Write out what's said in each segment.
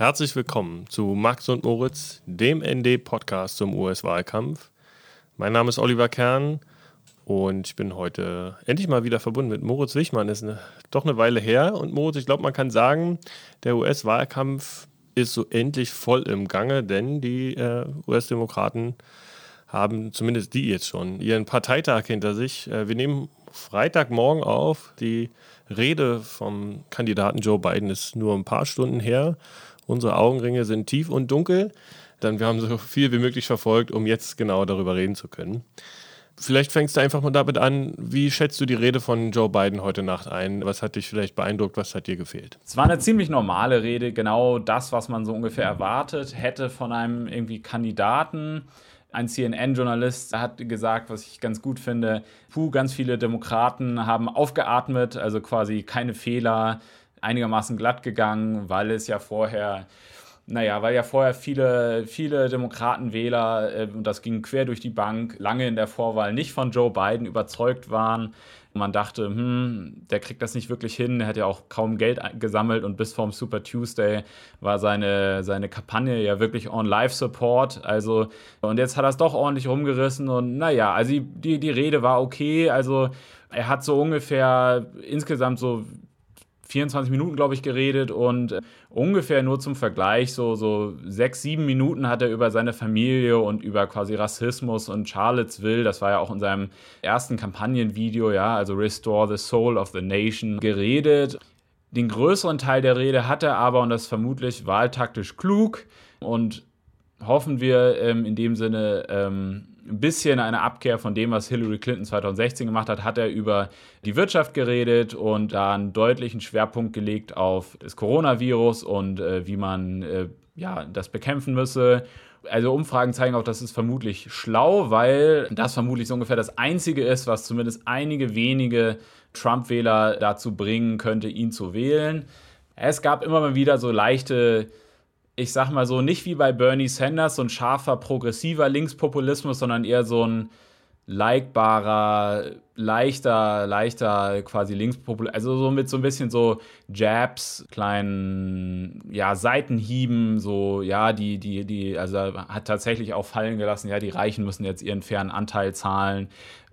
Herzlich willkommen zu Max und Moritz, dem ND-Podcast zum US-Wahlkampf. Mein Name ist Oliver Kern und ich bin heute endlich mal wieder verbunden mit Moritz Wichmann. Das ist eine, doch eine Weile her. Und Moritz, ich glaube, man kann sagen, der US-Wahlkampf ist so endlich voll im Gange, denn die äh, US-Demokraten haben zumindest die jetzt schon ihren Parteitag hinter sich. Äh, wir nehmen Freitagmorgen auf. Die Rede vom Kandidaten Joe Biden ist nur ein paar Stunden her. Unsere Augenringe sind tief und dunkel. Dann wir haben so viel wie möglich verfolgt, um jetzt genau darüber reden zu können. Vielleicht fängst du einfach mal damit an, wie schätzt du die Rede von Joe Biden heute Nacht ein? Was hat dich vielleicht beeindruckt, was hat dir gefehlt? Es war eine ziemlich normale Rede, genau das, was man so ungefähr erwartet hätte von einem irgendwie Kandidaten. Ein CNN-Journalist hat gesagt, was ich ganz gut finde, puh, ganz viele Demokraten haben aufgeatmet, also quasi keine Fehler, einigermaßen glatt gegangen, weil es ja vorher naja, weil ja vorher viele, viele Demokratenwähler, äh, und das ging quer durch die Bank, lange in der Vorwahl nicht von Joe Biden überzeugt waren. Man dachte, hm, der kriegt das nicht wirklich hin. Er hat ja auch kaum Geld gesammelt und bis vorm Super Tuesday war seine, seine Kampagne ja wirklich on Live Support. Also, und jetzt hat er es doch ordentlich rumgerissen und naja, also die, die Rede war okay. Also, er hat so ungefähr insgesamt so 24 Minuten, glaube ich, geredet und äh, ungefähr nur zum Vergleich, so, so sechs, sieben Minuten hat er über seine Familie und über quasi Rassismus und Charlottesville, das war ja auch in seinem ersten Kampagnenvideo, ja, also Restore the Soul of the Nation, geredet. Den größeren Teil der Rede hat er aber, und das ist vermutlich wahltaktisch klug und hoffen wir ähm, in dem Sinne ähm, ein bisschen eine Abkehr von dem, was Hillary Clinton 2016 gemacht hat, hat er über die Wirtschaft geredet und da einen deutlichen Schwerpunkt gelegt auf das Coronavirus und äh, wie man äh, ja, das bekämpfen müsse. Also Umfragen zeigen auch, das ist vermutlich schlau, weil das vermutlich so ungefähr das Einzige ist, was zumindest einige wenige Trump-Wähler dazu bringen könnte, ihn zu wählen. Es gab immer mal wieder so leichte ich sag mal so, nicht wie bei Bernie Sanders, so ein scharfer, progressiver Linkspopulismus, sondern eher so ein likbarer, leichter, leichter quasi Linkspopulismus, also so mit so ein bisschen so Jabs, kleinen, ja, Seitenhieben, so, ja, die, die, die, also hat tatsächlich auch fallen gelassen, ja, die Reichen müssen jetzt ihren fairen Anteil zahlen.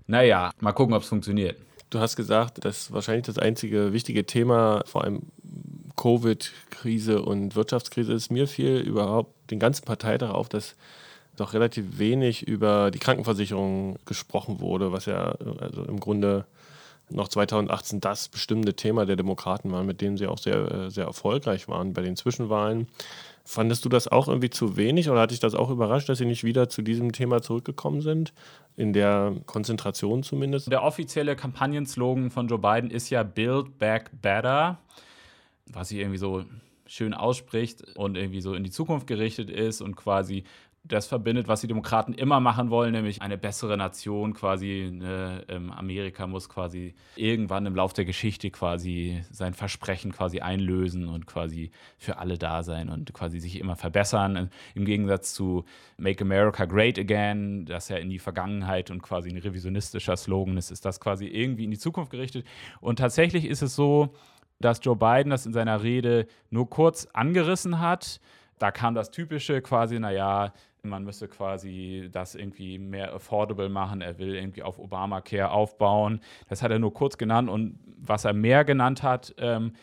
Naja, mal gucken, ob es funktioniert. Du hast gesagt, dass wahrscheinlich das einzige wichtige Thema, vor allem Covid-Krise und Wirtschaftskrise ist. Mir fiel überhaupt den ganzen Parteitag auf, dass doch relativ wenig über die Krankenversicherung gesprochen wurde, was ja also im Grunde noch 2018 das bestimmende Thema der Demokraten war, mit dem sie auch sehr, sehr erfolgreich waren bei den Zwischenwahlen. Fandest du das auch irgendwie zu wenig oder hat dich das auch überrascht, dass sie nicht wieder zu diesem Thema zurückgekommen sind? In der Konzentration zumindest? Der offizielle Kampagnenslogan von Joe Biden ist ja Build Back Better was sich irgendwie so schön ausspricht und irgendwie so in die Zukunft gerichtet ist und quasi das verbindet, was die Demokraten immer machen wollen, nämlich eine bessere Nation quasi. Ne, ähm, Amerika muss quasi irgendwann im Lauf der Geschichte quasi sein Versprechen quasi einlösen und quasi für alle da sein und quasi sich immer verbessern. Im Gegensatz zu Make America Great Again, das ja in die Vergangenheit und quasi ein revisionistischer Slogan ist, ist das quasi irgendwie in die Zukunft gerichtet. Und tatsächlich ist es so, dass Joe Biden das in seiner Rede nur kurz angerissen hat. Da kam das Typische quasi, naja, man müsse quasi das irgendwie mehr affordable machen. Er will irgendwie auf Obamacare aufbauen. Das hat er nur kurz genannt. Und was er mehr genannt hat, ähm,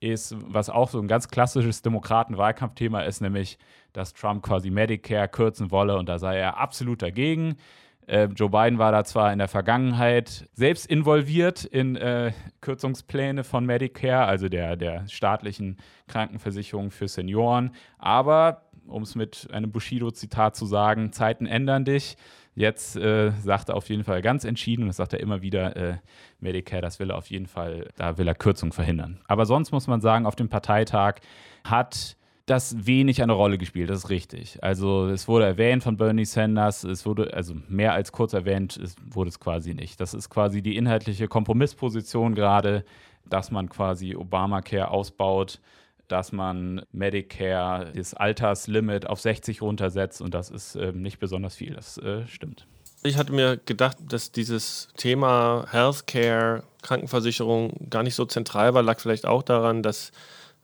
ist, was auch so ein ganz klassisches Demokraten-Wahlkampfthema ist, nämlich, dass Trump quasi Medicare kürzen wolle. Und da sei er absolut dagegen. Äh, Joe Biden war da zwar in der Vergangenheit selbst involviert in äh, Kürzungspläne von Medicare, also der, der staatlichen Krankenversicherung für Senioren, aber um es mit einem Bushido-Zitat zu sagen, Zeiten ändern dich. Jetzt äh, sagt er auf jeden Fall ganz entschieden, und das sagt er immer wieder, äh, Medicare, das will er auf jeden Fall, da will er Kürzung verhindern. Aber sonst muss man sagen, auf dem Parteitag hat das wenig eine Rolle gespielt, das ist richtig. Also es wurde erwähnt von Bernie Sanders, es wurde, also mehr als kurz erwähnt, es wurde es quasi nicht. Das ist quasi die inhaltliche Kompromissposition gerade, dass man quasi Obamacare ausbaut, dass man Medicare, das Alterslimit auf 60 runtersetzt und das ist äh, nicht besonders viel, das äh, stimmt. Ich hatte mir gedacht, dass dieses Thema Healthcare, Krankenversicherung gar nicht so zentral war, lag vielleicht auch daran, dass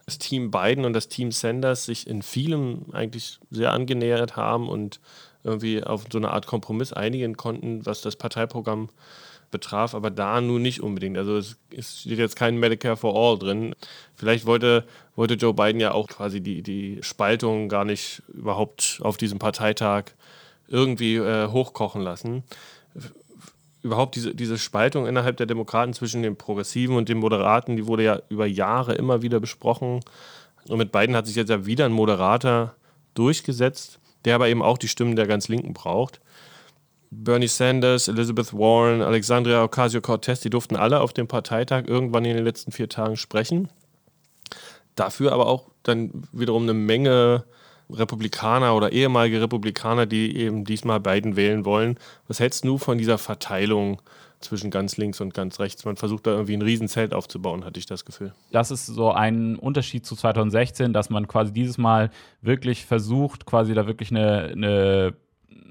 das Team Biden und das Team Sanders sich in vielem eigentlich sehr angenähert haben und irgendwie auf so eine Art Kompromiss einigen konnten, was das Parteiprogramm betraf, aber da nun nicht unbedingt. Also es, es, steht jetzt kein Medicare for All drin. Vielleicht wollte, wollte Joe Biden ja auch quasi die, die Spaltung gar nicht überhaupt auf diesem Parteitag irgendwie äh, hochkochen lassen. Überhaupt diese, diese Spaltung innerhalb der Demokraten zwischen den Progressiven und den Moderaten, die wurde ja über Jahre immer wieder besprochen. Und mit Biden hat sich jetzt ja wieder ein Moderater durchgesetzt, der aber eben auch die Stimmen der ganz Linken braucht. Bernie Sanders, Elizabeth Warren, Alexandria Ocasio-Cortez, die durften alle auf dem Parteitag irgendwann in den letzten vier Tagen sprechen. Dafür aber auch dann wiederum eine Menge Republikaner oder ehemalige Republikaner, die eben diesmal Biden wählen wollen. Was hältst du von dieser Verteilung zwischen ganz links und ganz rechts? Man versucht da irgendwie ein Riesenzelt aufzubauen, hatte ich das Gefühl. Das ist so ein Unterschied zu 2016, dass man quasi dieses Mal wirklich versucht, quasi da wirklich eine, eine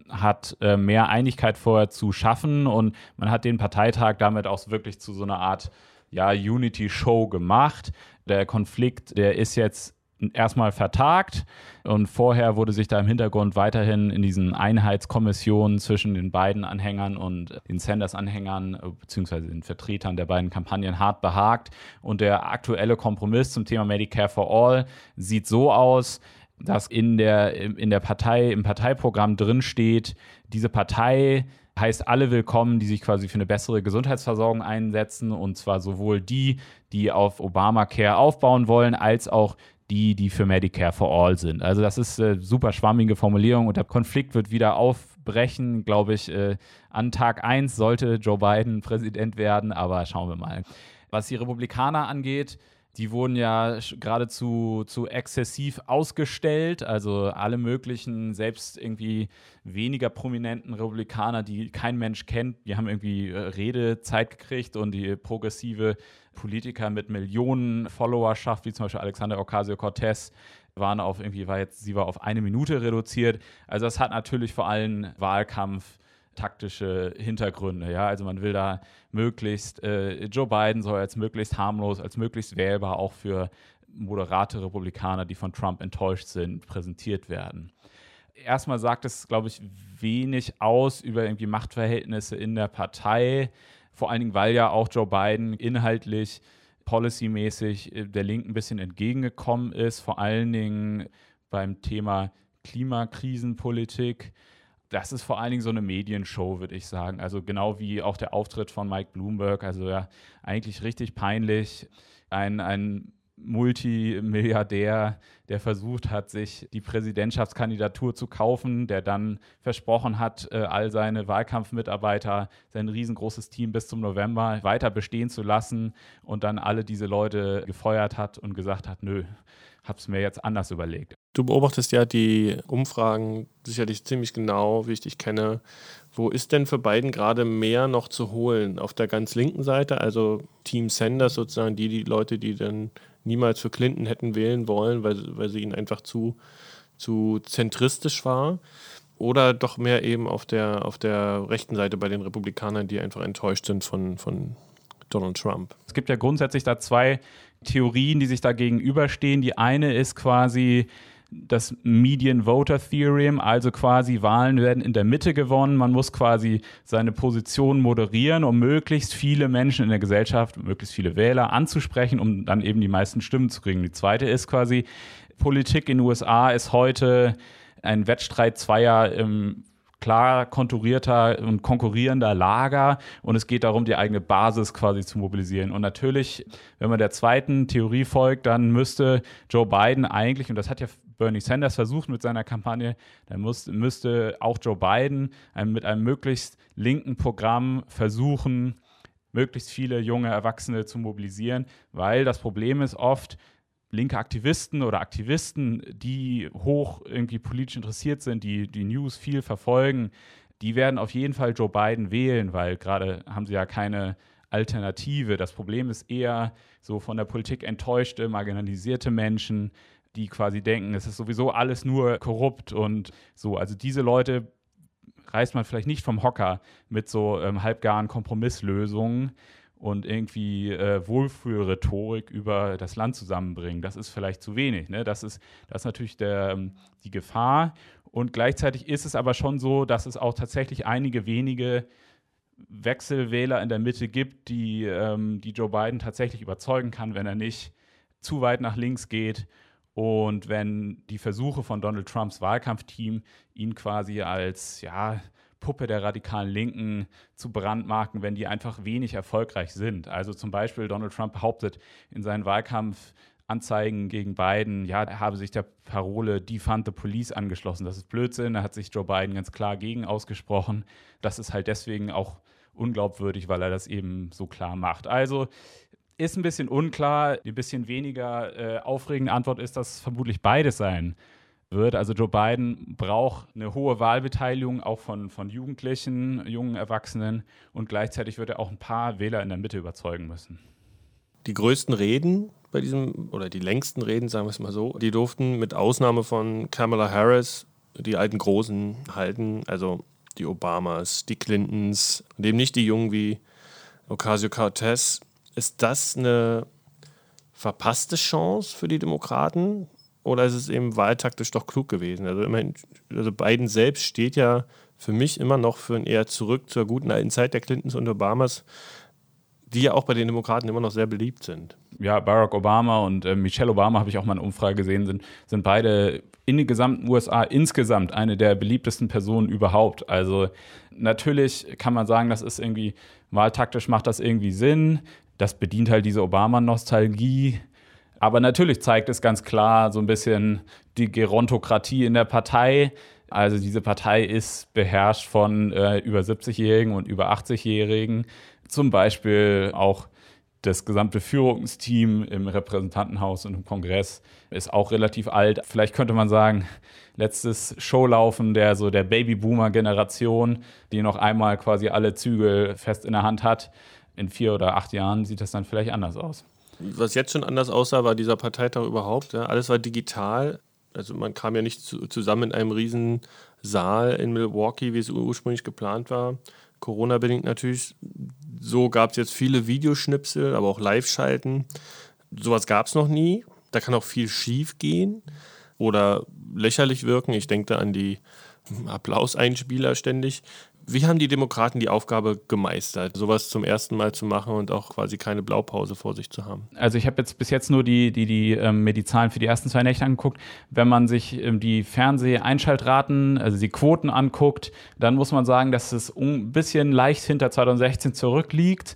hat äh, mehr Einigkeit vorher zu schaffen und man hat den Parteitag damit auch wirklich zu so einer Art ja, Unity-Show gemacht. Der Konflikt, der ist jetzt erstmal vertagt. Und vorher wurde sich da im Hintergrund weiterhin in diesen Einheitskommissionen zwischen den beiden Anhängern und den Sanders-Anhängern beziehungsweise den Vertretern der beiden Kampagnen hart behagt. Und der aktuelle Kompromiss zum Thema Medicare for All sieht so aus, dass in der, in der Partei, im Parteiprogramm drin steht, diese Partei heißt alle willkommen, die sich quasi für eine bessere Gesundheitsversorgung einsetzen. Und zwar sowohl die, die auf Obamacare aufbauen wollen, als auch die, die für Medicare for All sind. Also das ist eine super schwammige Formulierung und der Konflikt wird wieder aufbrechen, glaube ich. Äh, an Tag 1 sollte Joe Biden Präsident werden, aber schauen wir mal. Was die Republikaner angeht, die wurden ja geradezu zu exzessiv ausgestellt. Also alle möglichen, selbst irgendwie weniger prominenten Republikaner, die kein Mensch kennt, die haben irgendwie äh, Redezeit gekriegt und die progressive Politiker mit Millionen Followerschaft, wie zum Beispiel Alexander Ocasio-Cortez, waren auf irgendwie, war jetzt, sie war auf eine Minute reduziert. Also das hat natürlich vor allem Wahlkampf taktische Hintergründe. Ja? Also man will da möglichst, äh, Joe Biden soll als möglichst harmlos, als möglichst wählbar auch für moderate Republikaner, die von Trump enttäuscht sind, präsentiert werden. Erstmal sagt es, glaube ich, wenig aus über irgendwie Machtverhältnisse in der Partei, vor allen Dingen, weil ja auch Joe Biden inhaltlich, policymäßig äh, der Linken ein bisschen entgegengekommen ist, vor allen Dingen beim Thema Klimakrisenpolitik das ist vor allen Dingen so eine Medienshow, würde ich sagen. Also genau wie auch der Auftritt von Mike Bloomberg. Also ja, eigentlich richtig peinlich. Ein, ein Multimilliardär, der versucht hat, sich die Präsidentschaftskandidatur zu kaufen, der dann versprochen hat, äh, all seine Wahlkampfmitarbeiter, sein riesengroßes Team bis zum November weiter bestehen zu lassen und dann alle diese Leute gefeuert hat und gesagt hat, nö, hab's mir jetzt anders überlegt. Du beobachtest ja die Umfragen sicherlich ziemlich genau, wie ich dich kenne. Wo ist denn für Biden gerade mehr noch zu holen? Auf der ganz linken Seite, also Team Sanders sozusagen, die, die Leute, die dann niemals für Clinton hätten wählen wollen, weil, weil sie ihnen einfach zu, zu zentristisch war. Oder doch mehr eben auf der, auf der rechten Seite bei den Republikanern, die einfach enttäuscht sind von, von Donald Trump. Es gibt ja grundsätzlich da zwei Theorien, die sich da gegenüberstehen. Die eine ist quasi, das Median Voter Theorem, also quasi Wahlen werden in der Mitte gewonnen. Man muss quasi seine Position moderieren, um möglichst viele Menschen in der Gesellschaft, möglichst viele Wähler anzusprechen, um dann eben die meisten Stimmen zu kriegen. Die zweite ist quasi, Politik in den USA ist heute ein Wettstreit zweier ähm, klar konturierter und konkurrierender Lager und es geht darum, die eigene Basis quasi zu mobilisieren. Und natürlich, wenn man der zweiten Theorie folgt, dann müsste Joe Biden eigentlich, und das hat ja Bernie Sanders versucht mit seiner Kampagne, dann muss, müsste auch Joe Biden ein, mit einem möglichst linken Programm versuchen, möglichst viele junge Erwachsene zu mobilisieren, weil das Problem ist oft, linke Aktivisten oder Aktivisten, die hoch irgendwie politisch interessiert sind, die die News viel verfolgen, die werden auf jeden Fall Joe Biden wählen, weil gerade haben sie ja keine Alternative. Das Problem ist eher so von der Politik enttäuschte, marginalisierte Menschen, die quasi denken, es ist sowieso alles nur korrupt und so. Also diese Leute reißt man vielleicht nicht vom Hocker mit so ähm, halbgaren Kompromisslösungen. und irgendwie äh, Wohlfühlrhetorik über das Land zusammenbringen. Das ist vielleicht zu wenig. Ne? Das, ist, das ist natürlich der, ähm, die Gefahr. Und gleichzeitig ist es aber schon so, dass es auch tatsächlich einige wenige Wechselwähler in der Mitte gibt, die, ähm, die Joe Biden tatsächlich überzeugen kann, wenn er nicht zu weit nach links geht und wenn die Versuche von Donald Trumps Wahlkampfteam ihn quasi als ja, Puppe der radikalen Linken zu brandmarken, wenn die einfach wenig erfolgreich sind. Also zum Beispiel Donald Trump behauptet in seinen Wahlkampfanzeigen gegen Biden, ja, er habe sich der Parole Defund the Police angeschlossen. Das ist Blödsinn. Da hat sich Joe Biden ganz klar gegen ausgesprochen. Das ist halt deswegen auch unglaubwürdig, weil er das eben so klar macht. Also ist ein bisschen unklar. Die bisschen weniger äh, aufregende Antwort ist, dass es vermutlich beides sein wird. Also Joe Biden braucht eine hohe Wahlbeteiligung auch von, von Jugendlichen, jungen Erwachsenen und gleichzeitig wird er auch ein paar Wähler in der Mitte überzeugen müssen. Die größten Reden bei diesem, oder die längsten Reden, sagen wir es mal so, die durften mit Ausnahme von Kamala Harris die alten Großen halten, also die Obamas, die Clintons, und eben nicht die Jungen wie Ocasio-Cortez. Ist das eine verpasste Chance für die Demokraten? Oder ist es eben wahltaktisch doch klug gewesen? Also, immerhin, also Biden selbst steht ja für mich immer noch für ein eher zurück zur guten alten Zeit der Clintons und Obamas, die ja auch bei den Demokraten immer noch sehr beliebt sind. Ja, Barack Obama und äh, Michelle Obama habe ich auch mal eine Umfrage gesehen, sind, sind beide in den gesamten USA insgesamt eine der beliebtesten Personen überhaupt. Also natürlich kann man sagen, das ist irgendwie wahltaktisch macht das irgendwie Sinn. Das bedient halt diese Obama-Nostalgie. Aber natürlich zeigt es ganz klar so ein bisschen die Gerontokratie in der Partei. Also diese Partei ist beherrscht von äh, über 70-Jährigen und über 80-Jährigen. Zum Beispiel auch das gesamte Führungsteam im Repräsentantenhaus und im Kongress ist auch relativ alt. Vielleicht könnte man sagen, letztes Showlaufen der so der Babyboomer-Generation, die noch einmal quasi alle Zügel fest in der Hand hat. In vier oder acht Jahren sieht das dann vielleicht anders aus was jetzt schon anders aussah, war dieser Parteitag überhaupt. Ja. Alles war digital. Also man kam ja nicht zu, zusammen in einem riesen Saal in Milwaukee, wie es ursprünglich geplant war. Corona-bedingt natürlich. So gab es jetzt viele Videoschnipsel, aber auch Live-Schalten. Sowas gab es noch nie. Da kann auch viel schief gehen oder lächerlich wirken. Ich denke da an die Applauseinspieler ständig. Wie haben die Demokraten die Aufgabe gemeistert, sowas zum ersten Mal zu machen und auch quasi keine Blaupause vor sich zu haben? Also ich habe jetzt bis jetzt nur die, die, die, ähm, die Zahlen für die ersten zwei Nächte angeguckt. Wenn man sich ähm, die Fernseheinschaltraten, also die Quoten anguckt, dann muss man sagen, dass es ein bisschen leicht hinter 2016 zurückliegt.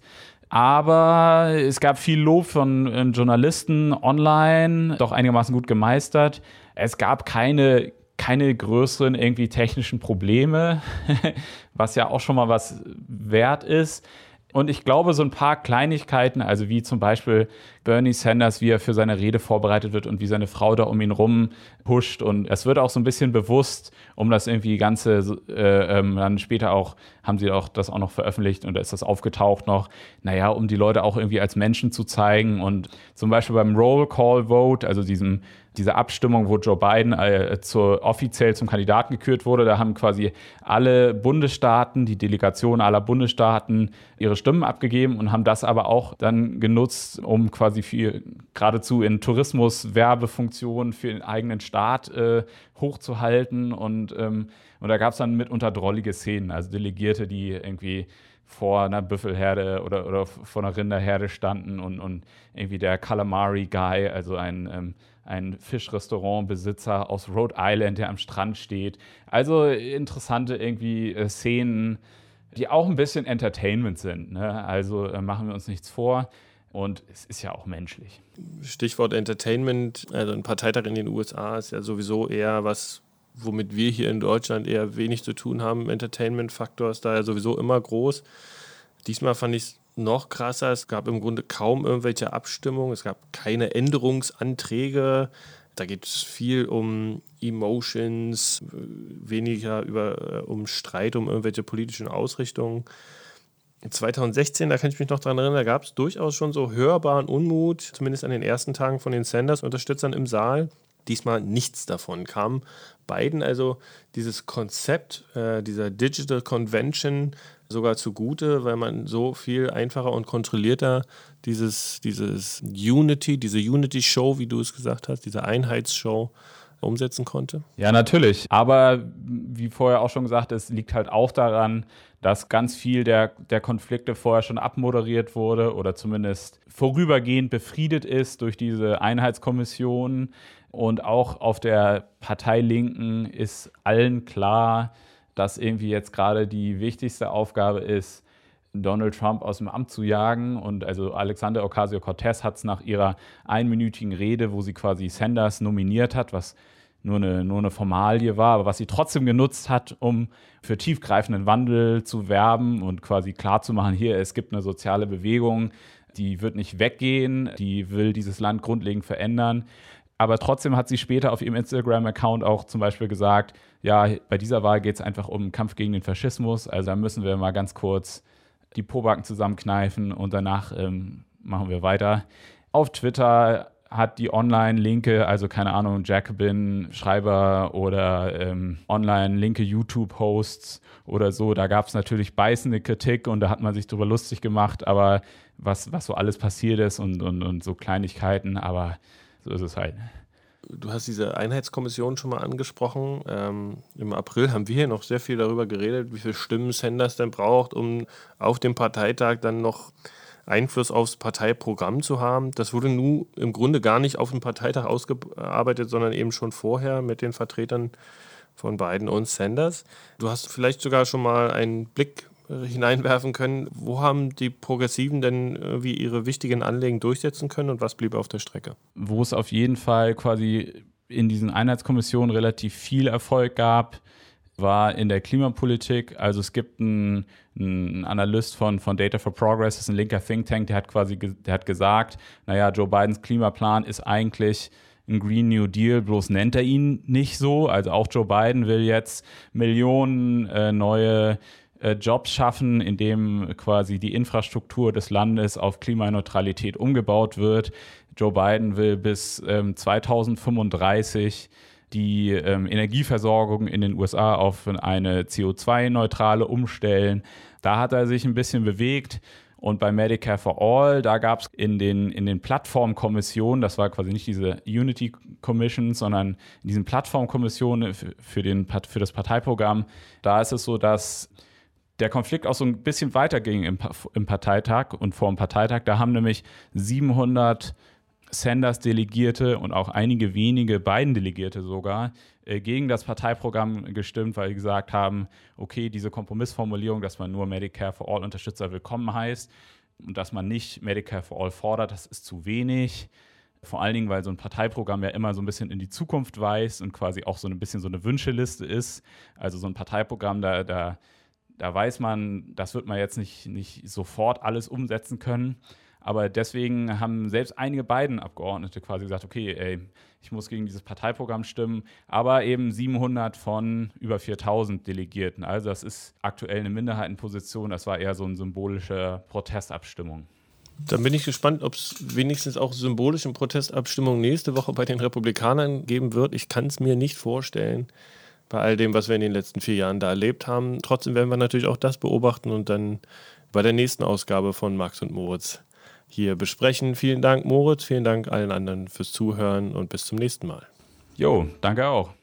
Aber es gab viel Lob von äh, Journalisten online, doch einigermaßen gut gemeistert. Es gab keine keine größeren irgendwie technischen Probleme, was ja auch schon mal was wert ist. Und ich glaube, so ein paar Kleinigkeiten, also wie zum Beispiel Bernie Sanders, wie er für seine Rede vorbereitet wird und wie seine Frau da um ihn rum pusht. Und es wird auch so ein bisschen bewusst, um das irgendwie ganze, äh, ähm, dann später auch, haben sie auch das auch noch veröffentlicht und da ist das aufgetaucht noch, naja, um die Leute auch irgendwie als Menschen zu zeigen. Und zum Beispiel beim Roll Call Vote, also diesem diese Abstimmung, wo Joe Biden äh, zur, offiziell zum Kandidaten gekürt wurde, da haben quasi alle Bundesstaaten, die Delegation aller Bundesstaaten ihre Stimmen abgegeben und haben das aber auch dann genutzt, um quasi für geradezu in Tourismus Werbefunktionen für den eigenen Staat äh, hochzuhalten. Und, ähm, und da gab es dann mitunter drollige Szenen, also Delegierte, die irgendwie vor einer Büffelherde oder, oder vor einer Rinderherde standen und, und irgendwie der Calamari Guy, also ein ähm, ein Fischrestaurantbesitzer aus Rhode Island, der am Strand steht. Also interessante irgendwie äh, Szenen, die auch ein bisschen Entertainment sind. Ne? Also äh, machen wir uns nichts vor. Und es ist ja auch menschlich. Stichwort Entertainment, also ein Parteitag in den USA ist ja sowieso eher was, womit wir hier in Deutschland eher wenig zu tun haben. Entertainment-Faktor ist da ja sowieso immer groß. Diesmal fand ich es noch krasser, es gab im Grunde kaum irgendwelche Abstimmungen, es gab keine Änderungsanträge. Da geht es viel um Emotions, weniger über, äh, um Streit, um irgendwelche politischen Ausrichtungen. 2016, da kann ich mich noch daran erinnern, da gab es durchaus schon so hörbaren Unmut, zumindest an den ersten Tagen von den Sanders-Unterstützern im Saal, Diesmal nichts davon kam. Beiden also dieses Konzept äh, dieser Digital Convention sogar zugute, weil man so viel einfacher und kontrollierter dieses, dieses Unity, diese Unity-Show, wie du es gesagt hast, diese Einheitsshow umsetzen konnte? Ja, natürlich. Aber wie vorher auch schon gesagt, es liegt halt auch daran, dass ganz viel der, der Konflikte vorher schon abmoderiert wurde oder zumindest vorübergehend befriedet ist durch diese Einheitskommission. Und auch auf der Partei Linken ist allen klar, dass irgendwie jetzt gerade die wichtigste Aufgabe ist, Donald Trump aus dem Amt zu jagen. Und also Alexander Ocasio-Cortez hat es nach ihrer einminütigen Rede, wo sie quasi Sanders nominiert hat, was nur eine, nur eine Formalie war, aber was sie trotzdem genutzt hat, um für tiefgreifenden Wandel zu werben und quasi klarzumachen, hier, es gibt eine soziale Bewegung, die wird nicht weggehen, die will dieses Land grundlegend verändern. Aber trotzdem hat sie später auf ihrem Instagram-Account auch zum Beispiel gesagt, ja, bei dieser Wahl geht es einfach um Kampf gegen den Faschismus. Also da müssen wir mal ganz kurz die Pobacken zusammenkneifen und danach ähm, machen wir weiter. Auf Twitter hat die Online-Linke, also keine Ahnung, Jacobin, Schreiber oder ähm, Online-linke YouTube-Hosts oder so, da gab es natürlich beißende Kritik und da hat man sich drüber lustig gemacht, aber was, was so alles passiert ist und, und, und so Kleinigkeiten, aber so ist es halt. Du hast diese Einheitskommission schon mal angesprochen. Ähm, Im April haben wir hier noch sehr viel darüber geredet, wie viele Stimmen Sanders denn braucht, um auf dem Parteitag dann noch Einfluss aufs Parteiprogramm zu haben. Das wurde nun im Grunde gar nicht auf dem Parteitag ausgearbeitet, sondern eben schon vorher mit den Vertretern von Biden und Sanders. Du hast vielleicht sogar schon mal einen Blick hineinwerfen können. Wo haben die Progressiven denn wie ihre wichtigen Anliegen durchsetzen können und was blieb auf der Strecke? Wo es auf jeden Fall quasi in diesen Einheitskommissionen relativ viel Erfolg gab, war in der Klimapolitik. Also es gibt einen, einen Analyst von, von Data for Progress, das ist ein linker Think Tank, der hat quasi der hat gesagt, naja, Joe Bidens Klimaplan ist eigentlich ein Green New Deal, bloß nennt er ihn nicht so. Also auch Joe Biden will jetzt Millionen äh, neue äh, Jobs schaffen, indem quasi die Infrastruktur des Landes auf Klimaneutralität umgebaut wird. Joe Biden will bis ähm, 2035 die ähm, Energieversorgung in den USA auf eine CO2-neutrale umstellen. Da hat er sich ein bisschen bewegt. Und bei Medicare for All, da gab es in den, in den Plattformkommissionen, das war quasi nicht diese Unity Commission, sondern in diesen Plattformkommissionen für, den, für das Parteiprogramm, da ist es so, dass der Konflikt auch so ein bisschen weiterging im, im Parteitag und vor dem Parteitag. Da haben nämlich 700 Sanders-Delegierte und auch einige wenige Biden-Delegierte sogar äh, gegen das Parteiprogramm gestimmt, weil sie gesagt haben, okay, diese Kompromissformulierung, dass man nur Medicare for All Unterstützer willkommen heißt und dass man nicht Medicare for All fordert, das ist zu wenig. Vor allen Dingen, weil so ein Parteiprogramm ja immer so ein bisschen in die Zukunft weist und quasi auch so ein bisschen so eine Wünscheliste ist. Also so ein Parteiprogramm, da, da, da weiß man, das wird man jetzt nicht, nicht sofort alles umsetzen können. Aber deswegen haben selbst einige beiden Abgeordnete quasi gesagt, okay, ey, ich muss gegen dieses Parteiprogramm stimmen, aber eben 700 von über 4000 Delegierten. Also das ist aktuell eine Minderheitenposition, das war eher so eine symbolische Protestabstimmung. Dann bin ich gespannt, ob es wenigstens auch symbolische Protestabstimmungen nächste Woche bei den Republikanern geben wird. Ich kann es mir nicht vorstellen, bei all dem, was wir in den letzten vier Jahren da erlebt haben. Trotzdem werden wir natürlich auch das beobachten und dann bei der nächsten Ausgabe von Max und Moritz hier besprechen. Vielen Dank, Moritz. Vielen Dank allen anderen fürs Zuhören und bis zum nächsten Mal. Jo, danke auch.